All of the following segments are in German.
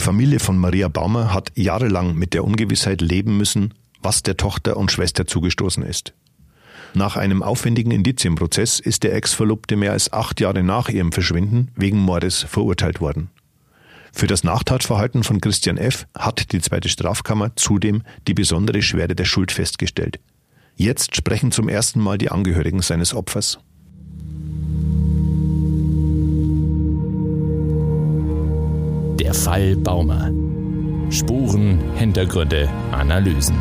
Die Familie von Maria Baumer hat jahrelang mit der Ungewissheit leben müssen, was der Tochter und Schwester zugestoßen ist. Nach einem aufwendigen Indizienprozess ist der Ex-Verlobte mehr als acht Jahre nach ihrem Verschwinden wegen Mordes verurteilt worden. Für das Nachtatverhalten von Christian F. hat die zweite Strafkammer zudem die besondere Schwere der Schuld festgestellt. Jetzt sprechen zum ersten Mal die Angehörigen seines Opfers. Der Fall Baumer. Spuren, Hintergründe, Analysen.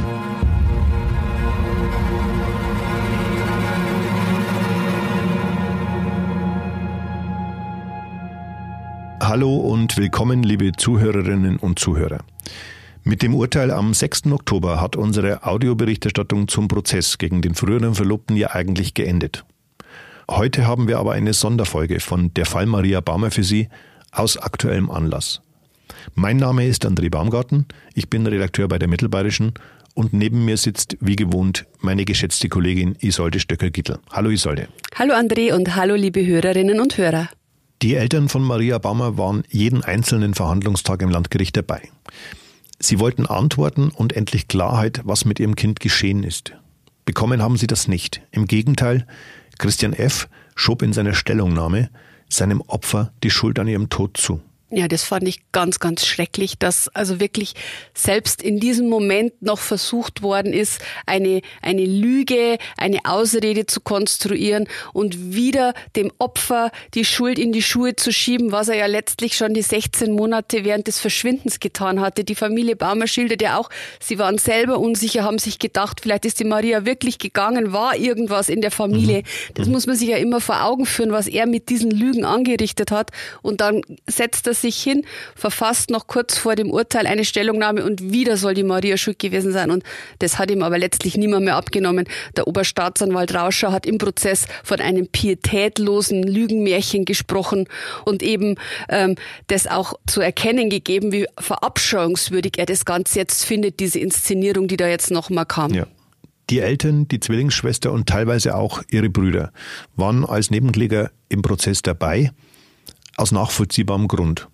Hallo und willkommen, liebe Zuhörerinnen und Zuhörer. Mit dem Urteil am 6. Oktober hat unsere Audioberichterstattung zum Prozess gegen den früheren Verlobten ja eigentlich geendet. Heute haben wir aber eine Sonderfolge von Der Fall Maria Baumer für Sie aus aktuellem Anlass. Mein Name ist André Baumgarten, ich bin Redakteur bei der Mittelbayerischen und neben mir sitzt wie gewohnt meine geschätzte Kollegin Isolde Stöcker-Gittel. Hallo Isolde. Hallo André und hallo liebe Hörerinnen und Hörer. Die Eltern von Maria Baumer waren jeden einzelnen Verhandlungstag im Landgericht dabei. Sie wollten Antworten und endlich Klarheit, was mit ihrem Kind geschehen ist. Bekommen haben sie das nicht. Im Gegenteil, Christian F. schob in seiner Stellungnahme seinem Opfer die Schuld an ihrem Tod zu. Ja, das fand ich ganz, ganz schrecklich, dass also wirklich selbst in diesem Moment noch versucht worden ist, eine, eine Lüge, eine Ausrede zu konstruieren und wieder dem Opfer die Schuld in die Schuhe zu schieben, was er ja letztlich schon die 16 Monate während des Verschwindens getan hatte. Die Familie Baumer schildert ja auch, sie waren selber unsicher, haben sich gedacht, vielleicht ist die Maria wirklich gegangen, war irgendwas in der Familie. Mhm. Das mhm. muss man sich ja immer vor Augen führen, was er mit diesen Lügen angerichtet hat. Und dann setzt er sich hin, verfasst noch kurz vor dem Urteil eine Stellungnahme und wieder soll die Maria schuld gewesen sein. Und das hat ihm aber letztlich niemand mehr abgenommen. Der Oberstaatsanwalt Rauscher hat im Prozess von einem pietätlosen Lügenmärchen gesprochen und eben ähm, das auch zu erkennen gegeben, wie verabscheuungswürdig er das Ganze jetzt findet, diese Inszenierung, die da jetzt nochmal kam. Ja. Die Eltern, die Zwillingsschwester und teilweise auch ihre Brüder waren als Nebenkläger im Prozess dabei aus nachvollziehbarem Grund.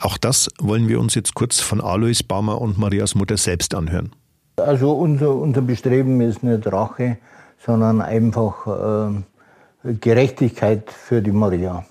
Auch das wollen wir uns jetzt kurz von Alois Baumer und Marias Mutter selbst anhören. Also unser, unser Bestreben ist nicht Rache, sondern einfach äh, Gerechtigkeit für die Maria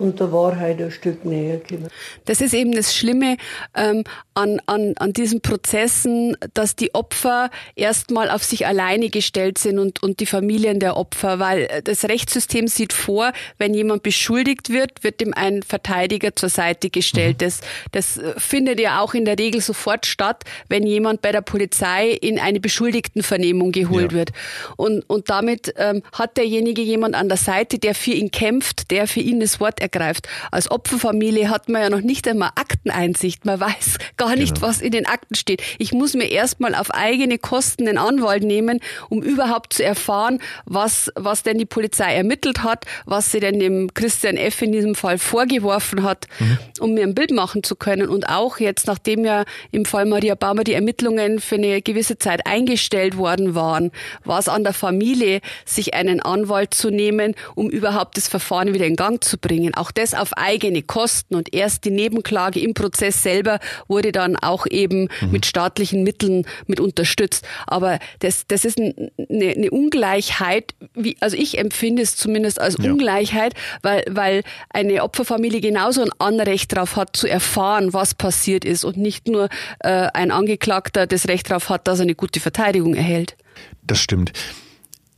und der Wahrheit ein Stück näher kommen. Das ist eben das Schlimme ähm, an, an, an diesen Prozessen, dass die Opfer erstmal auf sich alleine gestellt sind und, und die Familien der Opfer, weil das Rechtssystem sieht vor, wenn jemand beschuldigt wird, wird ihm ein Verteidiger zur Seite gestellt. Mhm. Das, das findet ja auch in der Regel sofort statt, wenn jemand bei der Polizei in eine Beschuldigtenvernehmung geholt ja. wird. Und, und damit ähm, hat derjenige jemand an der Seite, der für ihn kämpft, der für ihn das Wort ergreift. Als Opferfamilie hat man ja noch nicht einmal Akteneinsicht. Man weiß gar nicht, genau. was in den Akten steht. Ich muss mir erstmal auf eigene Kosten einen Anwalt nehmen, um überhaupt zu erfahren, was, was denn die Polizei ermittelt hat, was sie denn dem Christian F. in diesem Fall vorgeworfen hat, mhm. um mir ein Bild machen zu können. Und auch jetzt, nachdem ja im Fall Maria Baumer die Ermittlungen für eine gewisse Zeit eingestellt worden waren, war es an der Familie, sich einen Anwalt zu nehmen, um überhaupt das Verfahren wieder in Gang zu bringen. Auch das auf eigene Kosten und erst die Nebenklage im Prozess selber wurde dann auch eben mhm. mit staatlichen Mitteln mit unterstützt. Aber das, das ist eine, eine Ungleichheit, wie, also ich empfinde es zumindest als ja. Ungleichheit, weil, weil eine Opferfamilie genauso ein Anrecht darauf hat, zu erfahren, was passiert ist und nicht nur äh, ein Angeklagter das Recht darauf hat, dass er eine gute Verteidigung erhält. Das stimmt.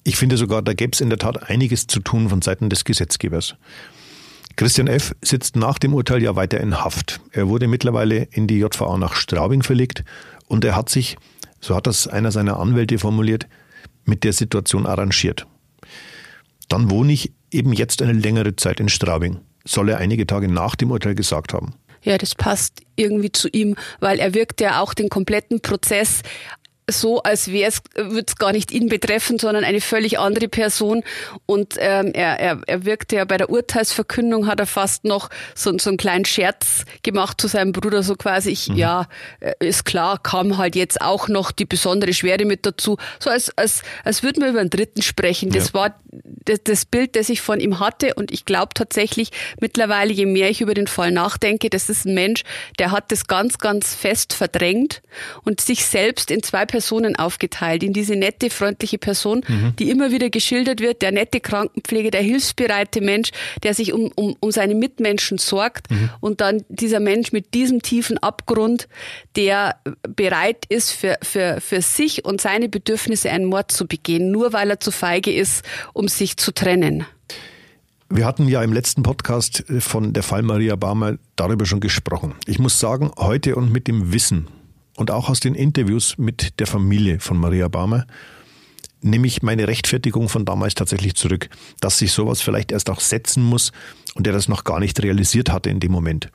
Ich finde sogar, da gäbe es in der Tat einiges zu tun von Seiten des Gesetzgebers. Christian F. sitzt nach dem Urteil ja weiter in Haft. Er wurde mittlerweile in die JVA nach Straubing verlegt und er hat sich, so hat das einer seiner Anwälte formuliert, mit der Situation arrangiert. Dann wohne ich eben jetzt eine längere Zeit in Straubing, soll er einige Tage nach dem Urteil gesagt haben. Ja, das passt irgendwie zu ihm, weil er wirkt ja auch den kompletten Prozess so, als wäre es, würde es gar nicht ihn betreffen, sondern eine völlig andere Person. Und ähm, er, er, er wirkte ja bei der Urteilsverkündung, hat er fast noch so, so einen kleinen Scherz gemacht zu seinem Bruder, so quasi, ich, mhm. ja, äh, ist klar, kam halt jetzt auch noch die besondere Schwere mit dazu. So als, als, als würden wir über einen Dritten sprechen. Das ja. war das, das Bild, das ich von ihm hatte. Und ich glaube tatsächlich mittlerweile, je mehr ich über den Fall nachdenke, das ist ein Mensch, der hat das ganz, ganz fest verdrängt und sich selbst in zwei Personen aufgeteilt. In diese nette, freundliche Person, mhm. die immer wieder geschildert wird, der nette Krankenpflege, der hilfsbereite Mensch, der sich um, um, um seine Mitmenschen sorgt. Mhm. Und dann dieser Mensch mit diesem tiefen Abgrund, der bereit ist, für, für, für sich und seine Bedürfnisse einen Mord zu begehen, nur weil er zu feige ist, um sich zu trennen. Wir hatten ja im letzten Podcast von der Fall Maria Barmer darüber schon gesprochen. Ich muss sagen, heute und mit dem Wissen, und auch aus den Interviews mit der Familie von Maria Barmer nehme ich meine Rechtfertigung von damals tatsächlich zurück, dass sich sowas vielleicht erst auch setzen muss und er das noch gar nicht realisiert hatte in dem Moment.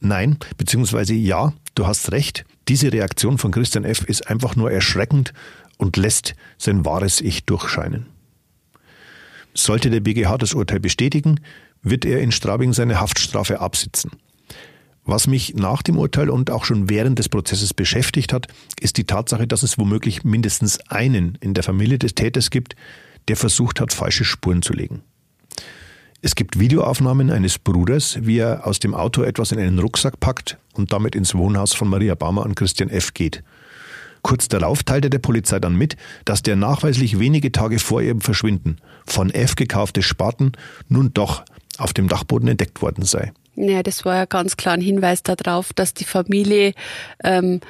Nein, beziehungsweise ja, du hast recht, diese Reaktion von Christian F. ist einfach nur erschreckend und lässt sein wahres Ich durchscheinen. Sollte der BGH das Urteil bestätigen, wird er in Straubing seine Haftstrafe absitzen. Was mich nach dem Urteil und auch schon während des Prozesses beschäftigt hat, ist die Tatsache, dass es womöglich mindestens einen in der Familie des Täters gibt, der versucht hat, falsche Spuren zu legen. Es gibt Videoaufnahmen eines Bruders, wie er aus dem Auto etwas in einen Rucksack packt und damit ins Wohnhaus von Maria Barmer an Christian F. geht. Kurz darauf teilte der Polizei dann mit, dass der nachweislich wenige Tage vor ihrem Verschwinden von F gekaufte Spaten nun doch auf dem Dachboden entdeckt worden sei. Ja, das war ja ganz klar ein Hinweis darauf, dass die Familie ähm,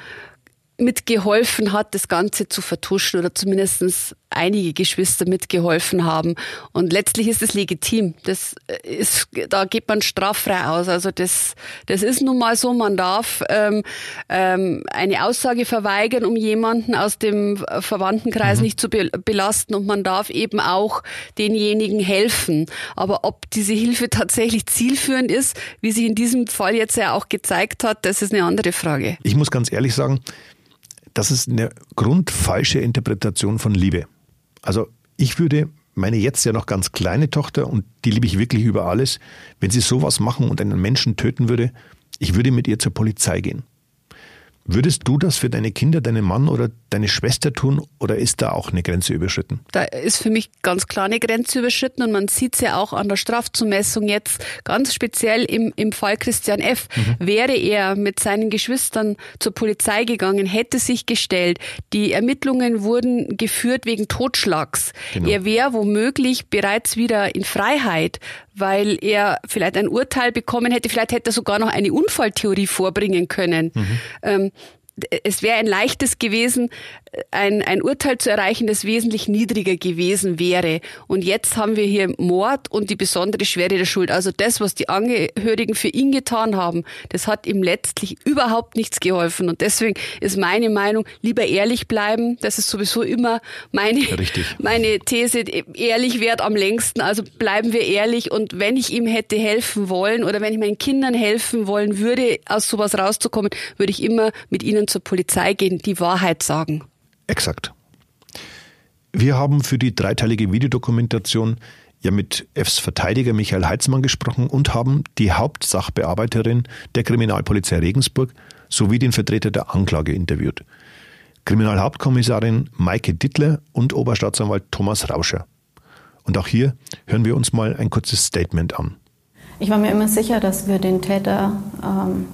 mitgeholfen hat, das Ganze zu vertuschen oder zumindest einige Geschwister mitgeholfen haben. Und letztlich ist es legitim. Das ist, da geht man straffrei aus. Also das, das ist nun mal so. Man darf ähm, ähm, eine Aussage verweigern, um jemanden aus dem Verwandtenkreis mhm. nicht zu be belasten. Und man darf eben auch denjenigen helfen. Aber ob diese Hilfe tatsächlich zielführend ist, wie sich in diesem Fall jetzt ja auch gezeigt hat, das ist eine andere Frage. Ich muss ganz ehrlich sagen, das ist eine grundfalsche Interpretation von Liebe. Also ich würde meine jetzt ja noch ganz kleine Tochter, und die liebe ich wirklich über alles, wenn sie sowas machen und einen Menschen töten würde, ich würde mit ihr zur Polizei gehen. Würdest du das für deine Kinder, deinen Mann oder deine Schwester tun oder ist da auch eine Grenze überschritten? Da ist für mich ganz klar eine Grenze überschritten und man sieht es ja auch an der Strafzumessung jetzt ganz speziell im, im Fall Christian F. Mhm. Wäre er mit seinen Geschwistern zur Polizei gegangen, hätte sich gestellt, die Ermittlungen wurden geführt wegen Totschlags. Genau. Er wäre womöglich bereits wieder in Freiheit, weil er vielleicht ein Urteil bekommen hätte, vielleicht hätte er sogar noch eine Unfalltheorie vorbringen können. Mhm. Ähm, es wäre ein leichtes gewesen, ein, ein Urteil zu erreichen, das wesentlich niedriger gewesen wäre. Und jetzt haben wir hier Mord und die besondere Schwere der Schuld. Also das, was die Angehörigen für ihn getan haben, das hat ihm letztlich überhaupt nichts geholfen. Und deswegen ist meine Meinung, lieber ehrlich bleiben. Das ist sowieso immer meine, meine These. Ehrlich wert am längsten. Also bleiben wir ehrlich. Und wenn ich ihm hätte helfen wollen oder wenn ich meinen Kindern helfen wollen würde, aus sowas rauszukommen, würde ich immer mit ihnen zur Polizei gehen, die Wahrheit sagen. Exakt. Wir haben für die dreiteilige Videodokumentation ja mit Fs Verteidiger Michael Heitzmann gesprochen und haben die Hauptsachbearbeiterin der Kriminalpolizei Regensburg sowie den Vertreter der Anklage interviewt. Kriminalhauptkommissarin Maike Dittler und Oberstaatsanwalt Thomas Rauscher. Und auch hier hören wir uns mal ein kurzes Statement an. Ich war mir immer sicher, dass wir den Täter, ähm,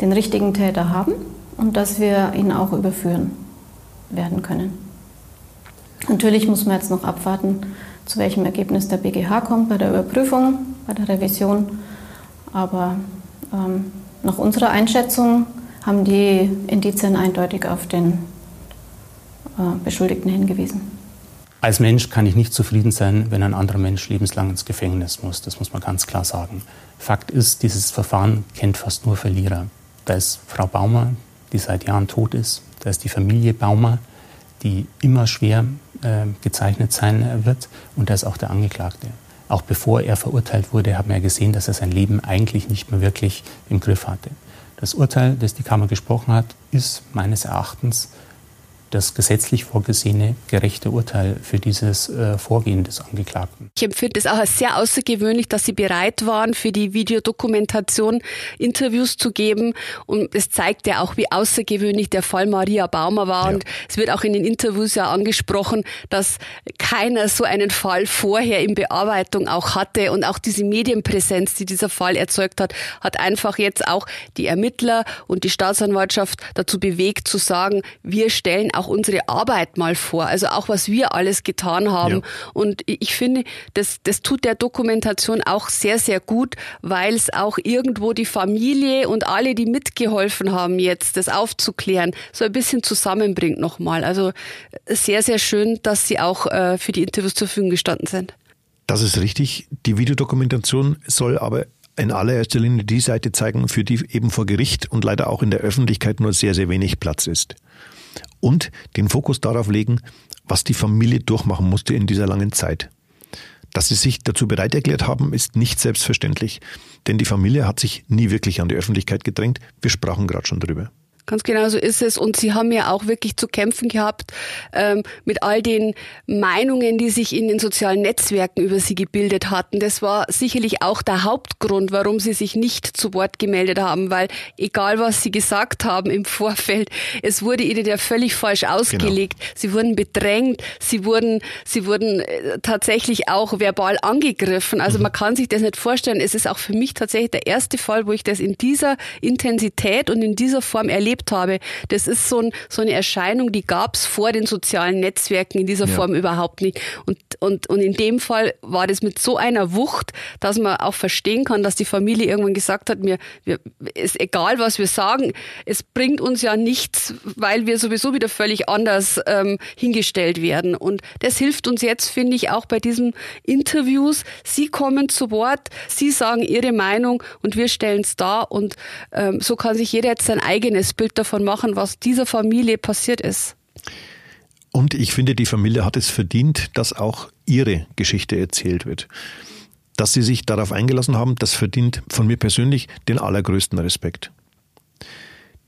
den richtigen Täter haben und dass wir ihn auch überführen werden können. Natürlich muss man jetzt noch abwarten, zu welchem Ergebnis der BGH kommt bei der Überprüfung, bei der Revision. Aber ähm, nach unserer Einschätzung haben die Indizien eindeutig auf den äh, Beschuldigten hingewiesen. Als Mensch kann ich nicht zufrieden sein, wenn ein anderer Mensch lebenslang ins Gefängnis muss. Das muss man ganz klar sagen. Fakt ist, dieses Verfahren kennt fast nur Verlierer. Da ist Frau Baumer, die seit Jahren tot ist. Da ist die Familie Baumer, die immer schwer äh, gezeichnet sein wird. Und da ist auch der Angeklagte. Auch bevor er verurteilt wurde, haben wir gesehen, dass er sein Leben eigentlich nicht mehr wirklich im Griff hatte. Das Urteil, das die Kammer gesprochen hat, ist meines Erachtens das gesetzlich vorgesehene gerechte Urteil für dieses äh, Vorgehen des Angeklagten. Ich empfinde es auch als sehr außergewöhnlich, dass Sie bereit waren, für die Videodokumentation Interviews zu geben. Und es zeigt ja auch, wie außergewöhnlich der Fall Maria Baumer war. Ja. Und es wird auch in den Interviews ja angesprochen, dass keiner so einen Fall vorher in Bearbeitung auch hatte. Und auch diese Medienpräsenz, die dieser Fall erzeugt hat, hat einfach jetzt auch die Ermittler und die Staatsanwaltschaft dazu bewegt zu sagen, wir stellen auch unsere Arbeit mal vor. Also auch was wir alles getan haben. Ja. Und ich finde, das, das tut der Dokumentation auch sehr, sehr gut, weil es auch irgendwo die Familie und alle, die mitgeholfen haben, jetzt das aufzuklären, so ein bisschen zusammenbringt nochmal. Also sehr, sehr schön, dass Sie auch äh, für die Interviews zur Verfügung gestanden sind. Das ist richtig. Die Videodokumentation soll aber in allererster Linie die Seite zeigen, für die eben vor Gericht und leider auch in der Öffentlichkeit nur sehr, sehr wenig Platz ist. Und den Fokus darauf legen, was die Familie durchmachen musste in dieser langen Zeit. Dass sie sich dazu bereit erklärt haben, ist nicht selbstverständlich, denn die Familie hat sich nie wirklich an die Öffentlichkeit gedrängt. Wir sprachen gerade schon drüber. Ganz genau so ist es. Und sie haben ja auch wirklich zu kämpfen gehabt ähm, mit all den Meinungen, die sich in den sozialen Netzwerken über sie gebildet hatten. Das war sicherlich auch der Hauptgrund, warum sie sich nicht zu Wort gemeldet haben, weil egal was sie gesagt haben im Vorfeld, es wurde ihnen ja völlig falsch ausgelegt. Genau. Sie wurden bedrängt, sie wurden, sie wurden äh, tatsächlich auch verbal angegriffen. Also mhm. man kann sich das nicht vorstellen. Es ist auch für mich tatsächlich der erste Fall, wo ich das in dieser Intensität und in dieser Form erlebe erlebt habe. Das ist so, ein, so eine Erscheinung, die gab es vor den sozialen Netzwerken in dieser ja. Form überhaupt nicht. Und, und, und in dem Fall war das mit so einer Wucht, dass man auch verstehen kann, dass die Familie irgendwann gesagt hat, mir, wir, ist egal, was wir sagen, es bringt uns ja nichts, weil wir sowieso wieder völlig anders ähm, hingestellt werden. Und das hilft uns jetzt, finde ich, auch bei diesen Interviews. Sie kommen zu Wort, Sie sagen Ihre Meinung und wir stellen es dar. Und ähm, so kann sich jeder jetzt sein eigenes Bild Bild davon machen, was dieser Familie passiert ist. Und ich finde, die Familie hat es verdient, dass auch ihre Geschichte erzählt wird. Dass sie sich darauf eingelassen haben, das verdient von mir persönlich den allergrößten Respekt.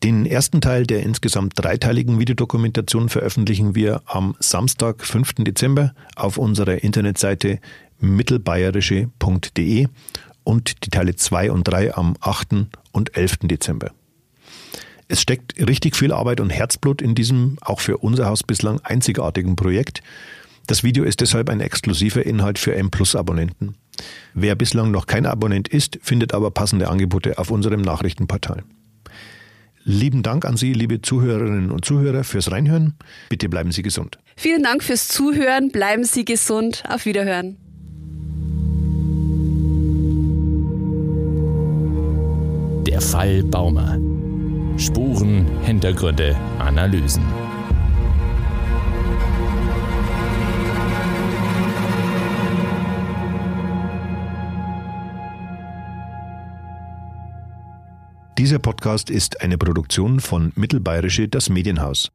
Den ersten Teil der insgesamt dreiteiligen Videodokumentation veröffentlichen wir am Samstag, 5. Dezember auf unserer Internetseite mittelbayerische.de und die Teile 2 und 3 am 8. und 11. Dezember. Es steckt richtig viel Arbeit und Herzblut in diesem auch für unser Haus bislang einzigartigen Projekt. Das Video ist deshalb ein exklusiver Inhalt für M Plus Abonnenten. Wer bislang noch kein Abonnent ist, findet aber passende Angebote auf unserem Nachrichtenportal. Lieben Dank an Sie, liebe Zuhörerinnen und Zuhörer, fürs Reinhören. Bitte bleiben Sie gesund. Vielen Dank fürs Zuhören. Bleiben Sie gesund. Auf Wiederhören. Der Fall Baumer. Spuren, Hintergründe, Analysen. Dieser Podcast ist eine Produktion von Mittelbayerische Das Medienhaus.